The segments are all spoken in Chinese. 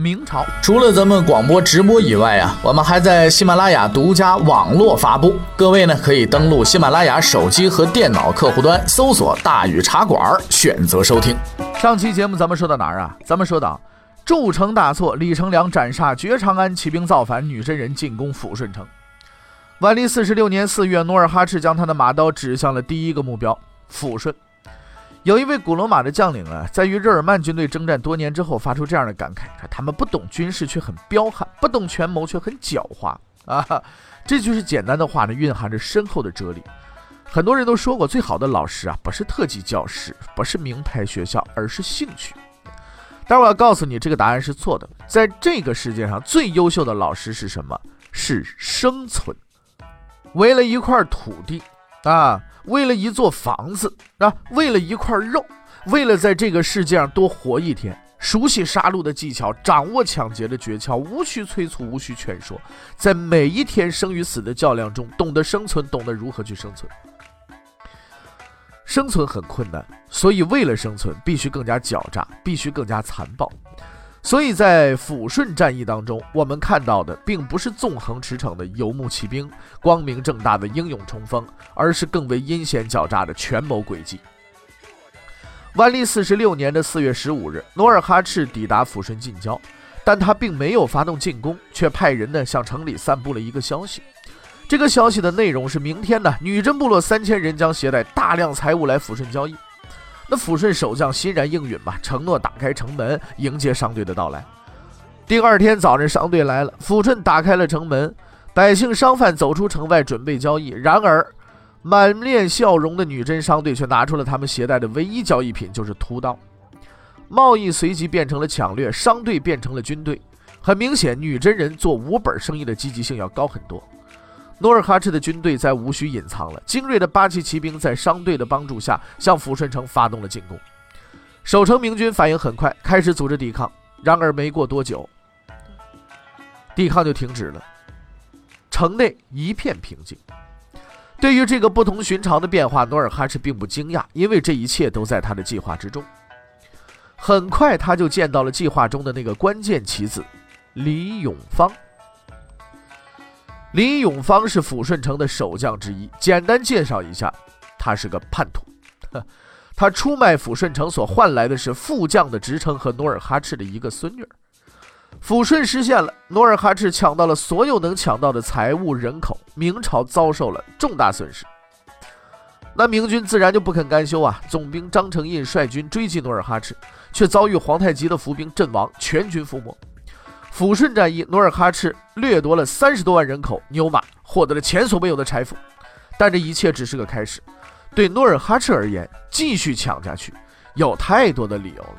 明朝除了咱们广播直播以外啊，我们还在喜马拉雅独家网络发布。各位呢可以登录喜马拉雅手机和电脑客户端，搜索“大禹茶馆”，选择收听。上期节目咱们说到哪儿啊？咱们说到筑城大错，李成梁斩杀绝长安，起兵造反，女真人进攻抚顺城。万历四十六年四月，努尔哈赤将他的马刀指向了第一个目标——抚顺。有一位古罗马的将领啊，在与日耳曼军队征战多年之后，发出这样的感慨：他们不懂军事却很彪悍，不懂权谋却很狡猾 啊！这就是简单的话呢，蕴含着深厚的哲理。很多人都说过，最好的老师啊，不是特级教师，不是名牌学校，而是兴趣。但我要告诉你，这个答案是错的。在这个世界上，最优秀的老师是什么？是生存。为了一块土地啊！为了一座房子啊，为了一块肉，为了在这个世界上多活一天，熟悉杀戮的技巧，掌握抢劫的诀窍，无需催促，无需劝说，在每一天生与死的较量中，懂得生存，懂得如何去生存。生存很困难，所以为了生存，必须更加狡诈，必须更加残暴。所以在抚顺战役当中，我们看到的并不是纵横驰骋的游牧骑兵、光明正大的英勇冲锋，而是更为阴险狡诈的权谋诡计。万历四十六年的四月十五日，努尔哈赤抵达抚顺近郊，但他并没有发动进攻，却派人呢向城里散布了一个消息。这个消息的内容是：明天呢，女真部落三千人将携带大量财物来抚顺交易。那抚顺守将欣然应允吧，承诺打开城门迎接商队的到来。第二天早晨，商队来了，抚顺打开了城门，百姓商贩走出城外准备交易。然而，满面笑容的女真商队却拿出了他们携带的唯一交易品，就是屠刀。贸易随即变成了抢掠，商队变成了军队。很明显，女真人做无本生意的积极性要高很多。努尔哈赤的军队在无需隐藏了，精锐的八旗骑兵在商队的帮助下向抚顺城发动了进攻。守城明军反应很快，开始组织抵抗。然而没过多久，抵抗就停止了，城内一片平静。对于这个不同寻常的变化，努尔哈赤并不惊讶，因为这一切都在他的计划之中。很快，他就见到了计划中的那个关键棋子——李永芳。李永芳是抚顺城的守将之一。简单介绍一下，他是个叛徒。他出卖抚顺城所换来的是副将的职称和努尔哈赤的一个孙女。抚顺失陷了，努尔哈赤抢到了所有能抢到的财物、人口，明朝遭受了重大损失。那明军自然就不肯甘休啊！总兵张承胤率军追击努尔哈赤，却遭遇皇太极的伏兵阵亡，全军覆没。抚顺战役，努尔哈赤掠夺了三十多万人口、牛马，获得了前所未有的财富。但这一切只是个开始。对努尔哈赤而言，继续抢下去有太多的理由了。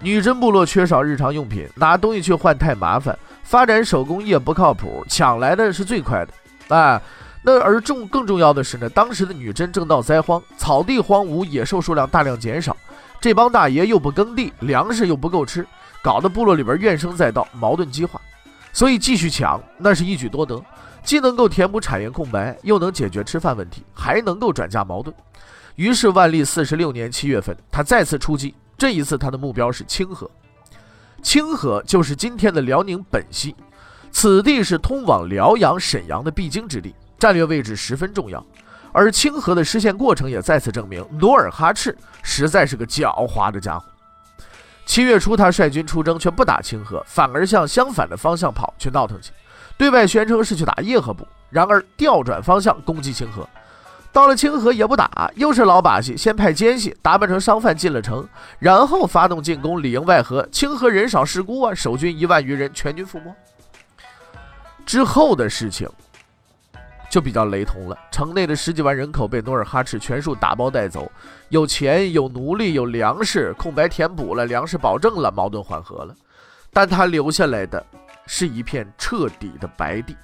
女真部落缺少日常用品，拿东西去换太麻烦；发展手工业不靠谱，抢来的是最快的。啊，那而重更重要的是呢，当时的女真正闹灾荒，草地荒芜，野兽数量大量减少，这帮大爷又不耕地，粮食又不够吃。搞得部落里边怨声载道，矛盾激化，所以继续抢那是一举多得，既能够填补产业空白，又能解决吃饭问题，还能够转嫁矛盾。于是万历四十六年七月份，他再次出击，这一次他的目标是清河。清河就是今天的辽宁本溪，此地是通往辽阳、沈阳的必经之地，战略位置十分重要。而清河的实现过程也再次证明，努尔哈赤实在是个狡猾的家伙。七月初，他率军出征，却不打清河，反而向相反的方向跑去闹腾去，对外宣称是去打叶赫部，然而调转方向攻击清河。到了清河也不打，又是老把戏，先派奸细打扮成商贩进了城，然后发动进攻，里应外合。清河人少势孤啊，守军一万余人全军覆没。之后的事情。就比较雷同了。城内的十几万人口被努尔哈赤全数打包带走，有钱有奴隶有粮食，空白填补了，粮食保证了，矛盾缓和了。但他留下来的是一片彻底的白地，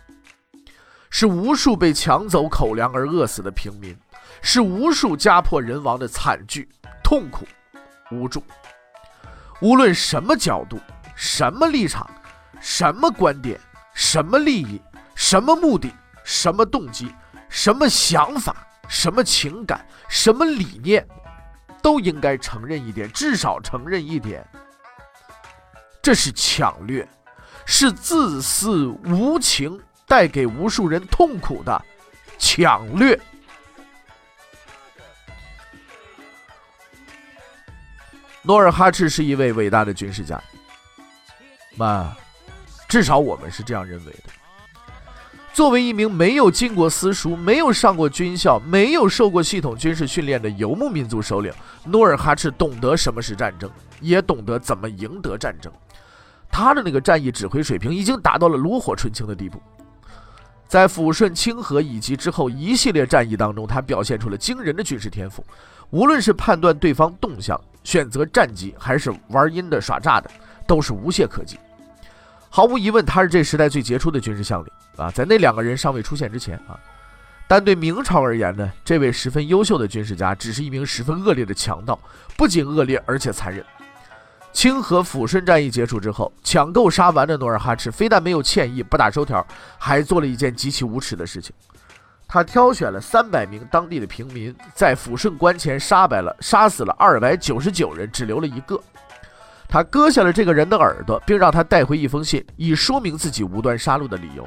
是无数被抢走口粮而饿死的平民，是无数家破人亡的惨剧、痛苦、无助。无论什么角度、什么立场、什么观点、什么利益、什么目的、什么动机、什么想法、什么情感、什么理念，都应该承认一点，至少承认一点：这是抢掠，是自私无情、带给无数人痛苦的抢掠。努尔哈赤是一位伟大的军事家，那至少我们是这样认为的。作为一名没有经过私塾、没有上过军校、没有受过系统军事训练的游牧民族首领，努尔哈赤懂得什么是战争，也懂得怎么赢得战争。他的那个战役指挥水平已经达到了炉火纯青的地步。在抚顺、清河以及之后一系列战役当中，他表现出了惊人的军事天赋，无论是判断对方动向。选择战机还是玩阴的耍诈的，都是无懈可击。毫无疑问，他是这时代最杰出的军事将领啊！在那两个人尚未出现之前啊，但对明朝而言呢，这位十分优秀的军事家只是一名十分恶劣的强盗，不仅恶劣，而且残忍。清河抚顺战役结束之后，抢购杀完的努尔哈赤非但没有歉意、不打收条，还做了一件极其无耻的事情。他挑选了三百名当地的平民，在抚顺关前杀败了，杀死了二百九十九人，只留了一个。他割下了这个人的耳朵，并让他带回一封信，以说明自己无端杀戮的理由。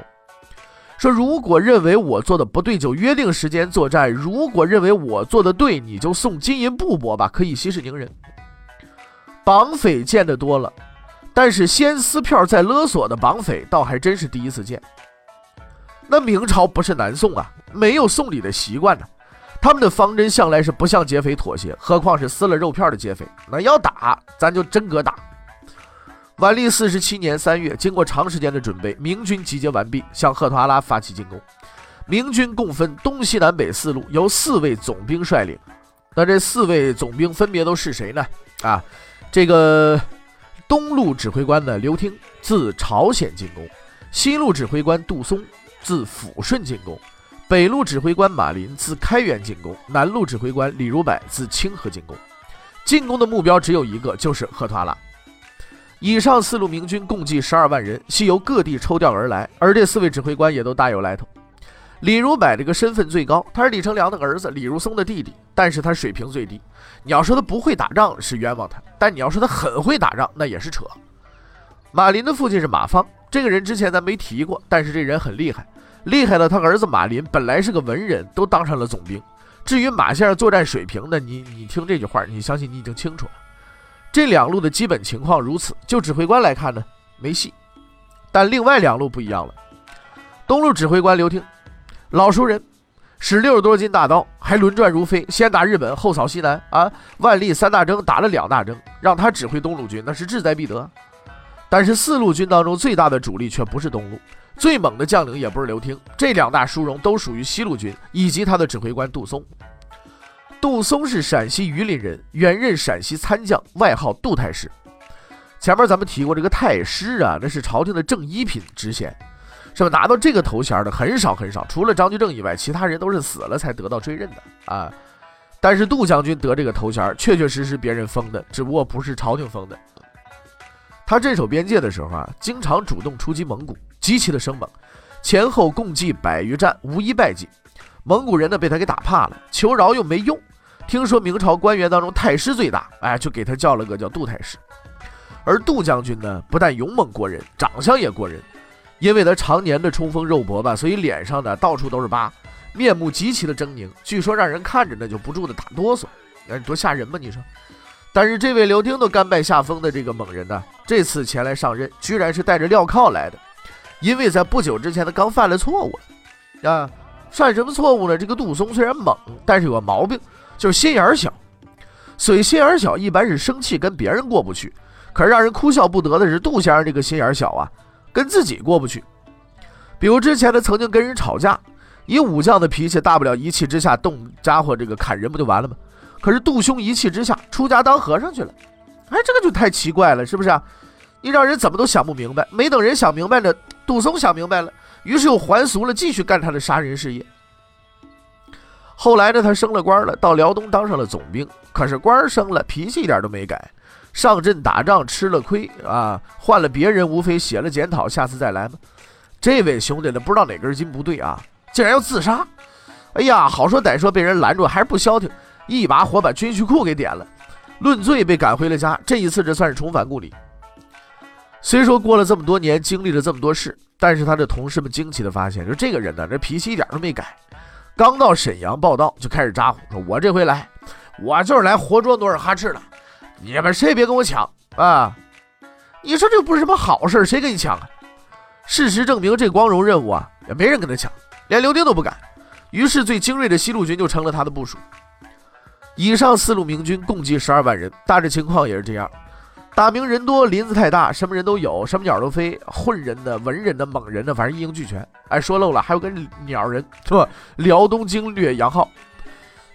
说如果认为我做的不对，就约定时间作战；如果认为我做的对，你就送金银布帛吧，可以息事宁人。绑匪见得多了，但是先撕票再勒索的绑匪，倒还真是第一次见。那明朝不是南宋啊，没有送礼的习惯呢。他们的方针向来是不向劫匪妥协，何况是撕了肉片的劫匪。那要打，咱就真格打。万历四十七年三月，经过长时间的准备，明军集结完毕，向赫图阿拉发起进攻。明军共分东西南北四路，由四位总兵率领。那这四位总兵分别都是谁呢？啊，这个东路指挥官呢，刘听，自朝鲜进攻；西路指挥官杜松。自抚顺进攻，北路指挥官马林自开原进攻，南路指挥官李如柏自清河进攻。进攻的目标只有一个，就是赫图阿拉。以上四路明军共计十二万人，系由各地抽调而来，而这四位指挥官也都大有来头。李如柏这个身份最高，他是李成梁的儿子，李如松的弟弟，但是他水平最低。你要说他不会打仗是冤枉他，但你要说他很会打仗，那也是扯。马林的父亲是马芳，这个人之前咱没提过，但是这人很厉害。厉害的，他儿子马林本来是个文人，都当上了总兵。至于马先生作战水平呢，你你听这句话，你相信你已经清楚了。这两路的基本情况如此，就指挥官来看呢，没戏。但另外两路不一样了。东路指挥官刘听，老熟人，使六十多斤大刀，还轮转如飞，先打日本，后扫西南啊！万历三大征打了两大征，让他指挥东路军，那是志在必得。但是四路军当中最大的主力却不是东路。最猛的将领也不是刘听，这两大殊荣都属于西路军以及他的指挥官杜松。杜松是陕西榆林人，原任陕西参将，外号杜太师。前面咱们提过这个太师啊，那是朝廷的正一品职衔，是吧？拿到这个头衔的很少很少，除了张居正以外，其他人都是死了才得到追认的啊。但是杜将军得这个头衔，确确实实别人封的，只不过不是朝廷封的。他镇守边界的时候啊，经常主动出击蒙古。极其的生猛，前后共计百余战，无一败绩。蒙古人呢被他给打怕了，求饶又没用。听说明朝官员当中太师最大，哎，就给他叫了个叫杜太师。而杜将军呢，不但勇猛过人，长相也过人。因为他常年的冲锋肉搏吧，所以脸上呢到处都是疤，面目极其的狰狞，据说让人看着呢就不住的打哆嗦。哎，多吓人吧？你说。但是这位刘丁都甘拜下风的这个猛人呢，这次前来上任，居然是带着镣铐来的。因为在不久之前，他刚犯了错误啊！犯什么错误呢？这个杜松虽然猛，但是有个毛病，就是心眼小。所以心眼小，一般是生气跟别人过不去。可是让人哭笑不得的是，杜先生这个心眼小啊，跟自己过不去。比如之前他曾经跟人吵架，以武将的脾气，大不了一气之下动家伙，这个砍人不就完了吗？可是杜兄一气之下出家当和尚去了，哎，这个就太奇怪了，是不是啊？你让人怎么都想不明白。没等人想明白呢，杜松想明白了，于是又还俗了，继续干他的杀人事业。后来呢，他升了官了，到辽东当上了总兵。可是官升了，脾气一点都没改。上阵打仗吃了亏啊，换了别人，无非写了检讨，下次再来嘛。这位兄弟呢，不知道哪根筋不对啊，竟然要自杀！哎呀，好说歹说被人拦住，还是不消停，一把火把军需库给点了。论罪被赶回了家，这一次这算是重返故里。虽说过了这么多年，经历了这么多事，但是他的同事们惊奇的发现，就这个人呢，这脾气一点都没改。刚到沈阳报道，就开始咋呼，说我这回来，我就是来活捉努尔哈赤的。你们谁别跟我抢啊！你说这不是什么好事，谁跟你抢啊？事实证明，这光荣任务啊，也没人跟他抢，连刘丁都不敢。于是，最精锐的西路军就成了他的部署。以上四路明军共计十二万人，大致情况也是这样。大明人多，林子太大，什么人都有，什么鸟都飞，混人的、文人的、猛人的，反正一应俱全。哎，说漏了，还有个鸟人，是吧？辽东经略杨浩，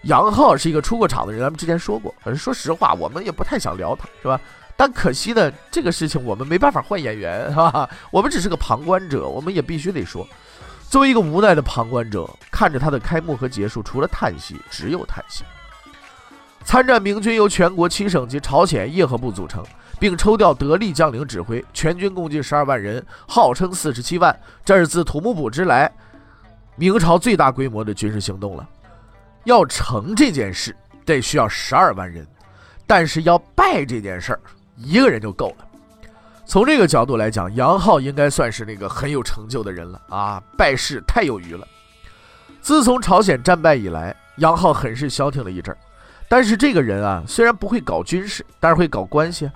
杨浩是一个出过场的人，咱们之前说过。反正说实话，我们也不太想聊他，是吧？但可惜呢，这个事情我们没办法换演员，是吧？我们只是个旁观者，我们也必须得说。作为一个无奈的旁观者，看着他的开幕和结束，除了叹息，只有叹息。参战明军由全国七省及朝鲜叶赫部组成。并抽调得力将领指挥，全军共计十二万人，号称四十七万。这是自土木堡之来，明朝最大规模的军事行动了。要成这件事，得需要十二万人，但是要败这件事儿，一个人就够了。从这个角度来讲，杨浩应该算是那个很有成就的人了啊！败事太有余了。自从朝鲜战败以来，杨浩很是消停了一阵儿。但是这个人啊，虽然不会搞军事，但是会搞关系。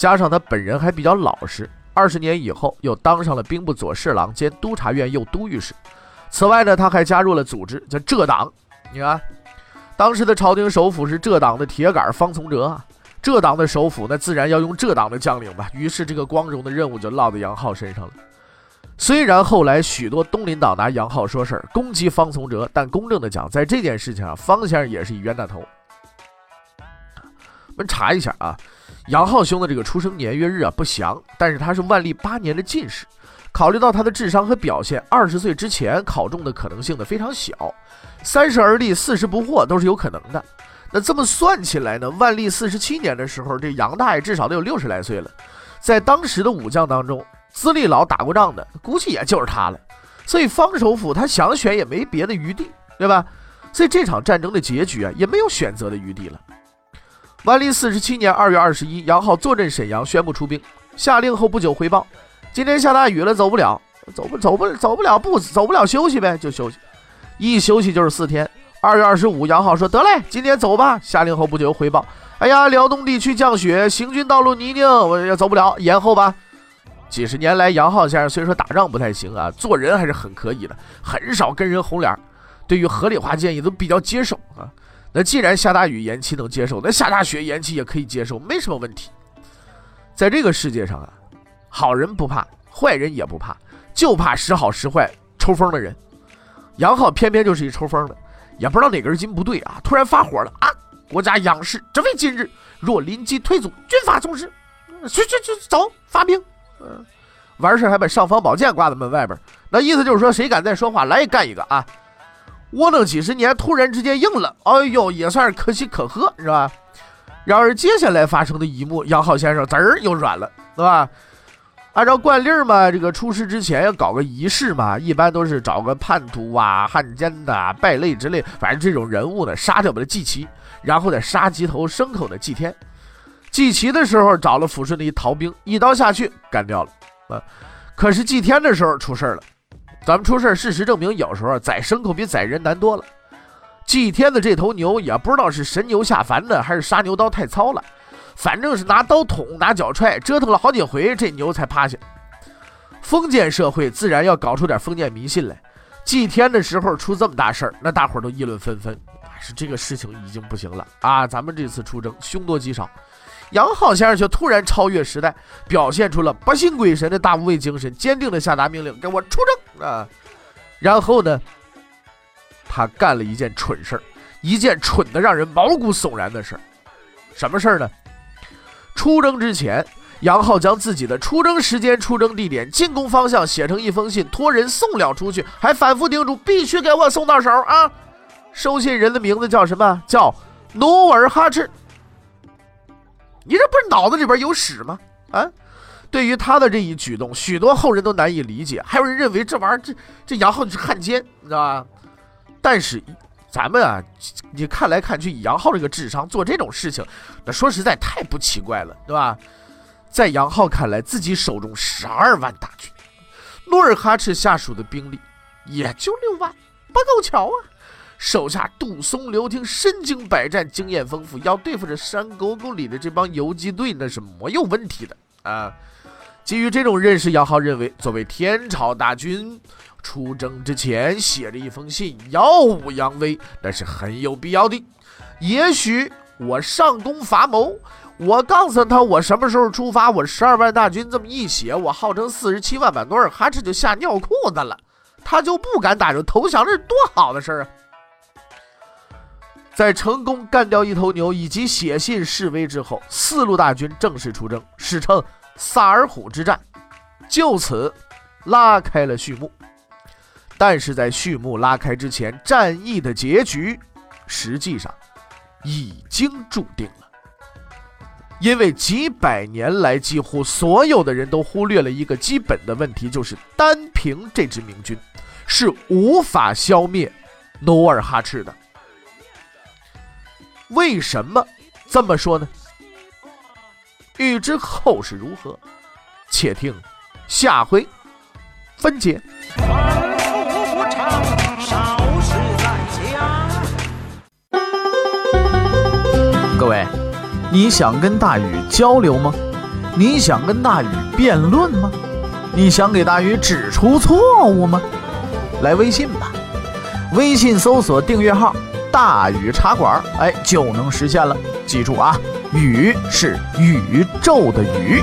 加上他本人还比较老实，二十年以后又当上了兵部左侍郎兼督察院右都御史。此外呢，他还加入了组织叫浙党。你看，当时的朝廷首辅是浙党的铁杆方从哲啊，浙党的首辅那自然要用浙党的将领吧。于是这个光荣的任务就落在杨浩身上了。虽然后来许多东林党拿杨浩说事儿，攻击方从哲，但公正的讲，在这件事情上，方先生也是一冤大头。我们查一下啊。杨浩兄的这个出生年月日啊不详，但是他是万历八年的进士。考虑到他的智商和表现，二十岁之前考中的可能性呢非常小，三十而立，四十不惑都是有可能的。那这么算起来呢，万历四十七年的时候，这杨大爷至少得有六十来岁了。在当时的武将当中，资历老、打过仗的，估计也就是他了。所以方首府他想选也没别的余地，对吧？所以这场战争的结局啊，也没有选择的余地了。万历四十七年二月二十一，杨浩坐镇沈阳，宣布出兵。下令后不久回报：今天下大雨了，走不了，走不走不走不了，不走不了，休息呗，就休息。一休息就是四天。二月二十五，杨浩说：“得嘞，今天走吧。”下令后不久回报：“哎呀，辽东地区降雪，行军道路泥泞，我也走不了，延后吧。”几十年来，杨浩先生虽说打仗不太行啊，做人还是很可以的，很少跟人红脸，对于合理化建议都比较接受啊。那既然下大雨延期能接受，那下大雪延期也可以接受，没什么问题。在这个世界上啊，好人不怕，坏人也不怕，就怕时好时坏、抽风的人。杨浩偏偏就是一抽风的，也不知道哪根筋不对啊，突然发火了啊！国家仰视，只为今日，若临机退阻，军法从事。去去去，走，发兵。嗯，完事还把尚方宝剑挂在门外边，那意思就是说，谁敢再说话，来干一个啊！窝囊几十年，突然之间硬了，哎呦，也算是可喜可贺，是吧？然而接下来发生的一幕，杨浩先生滋儿又软了，是吧？按照惯例嘛，这个出师之前要搞个仪式嘛，一般都是找个叛徒啊、汉奸的、败类之类，反正这种人物呢，杀掉把他祭旗，然后再杀几头牲口的祭天。祭旗的时候找了抚顺的一逃兵，一刀下去干掉了，啊！可是祭天的时候出事了。咱们出事事实证明，有时候宰牲口比宰人难多了。祭天的这头牛也不知道是神牛下凡的，还是杀牛刀太糙了，反正是拿刀捅、拿脚踹，折腾了好几回，这牛才趴下。封建社会自然要搞出点封建迷信来。祭天的时候出这么大事儿，那大伙儿都议论纷纷，是这个事情已经不行了啊！咱们这次出征凶多吉少。杨浩先生却突然超越时代，表现出了不信鬼神的大无畏精神，坚定的下达命令：“给我出征啊！”然后呢，他干了一件蠢事儿，一件蠢的让人毛骨悚然的事儿。什么事儿呢？出征之前，杨浩将自己的出征时间、出征地点、进攻方向写成一封信，托人送了出去，还反复叮嘱必须给我送到手啊！收信人的名字叫什么？叫努尔哈赤。你这不是脑子里边有屎吗？啊！对于他的这一举动，许多后人都难以理解，还有人认为这玩意儿，这这杨浩是汉奸，你知道吧？但是咱们啊，你看来看去，以杨浩这个智商做这种事情，那说实在太不奇怪了，对吧？在杨浩看来，自己手中十二万大军，努尔哈赤下属的兵力也就六万，不够瞧啊！手下杜松、刘廷身经百战，经验丰富，要对付这山沟沟里的这帮游击队，那是没有问题的啊！基于这种认识，杨浩认为，作为天朝大军出征之前写着一封信，耀武扬威，那是很有必要的。也许我上攻伐谋。我告诉他，我什么时候出发？我十二万大军这么一写，我号称四十七万，把努尔哈赤就吓尿裤子了，他就不敢打，就投降，这是多好的事儿啊！在成功干掉一头牛以及写信示威之后，四路大军正式出征，史称萨尔浒之战，就此拉开了序幕。但是在序幕拉开之前，战役的结局实际上已经注定了。因为几百年来，几乎所有的人都忽略了一个基本的问题，就是单凭这支明军是无法消灭努尔哈赤的。为什么这么说呢？欲知后事如何，且听下回分解。各位。你想跟大禹交流吗？你想跟大禹辩论吗？你想给大禹指出错误吗？来微信吧，微信搜索订阅号“大禹茶馆”，哎，就能实现了。记住啊，宇是宇宙的宇。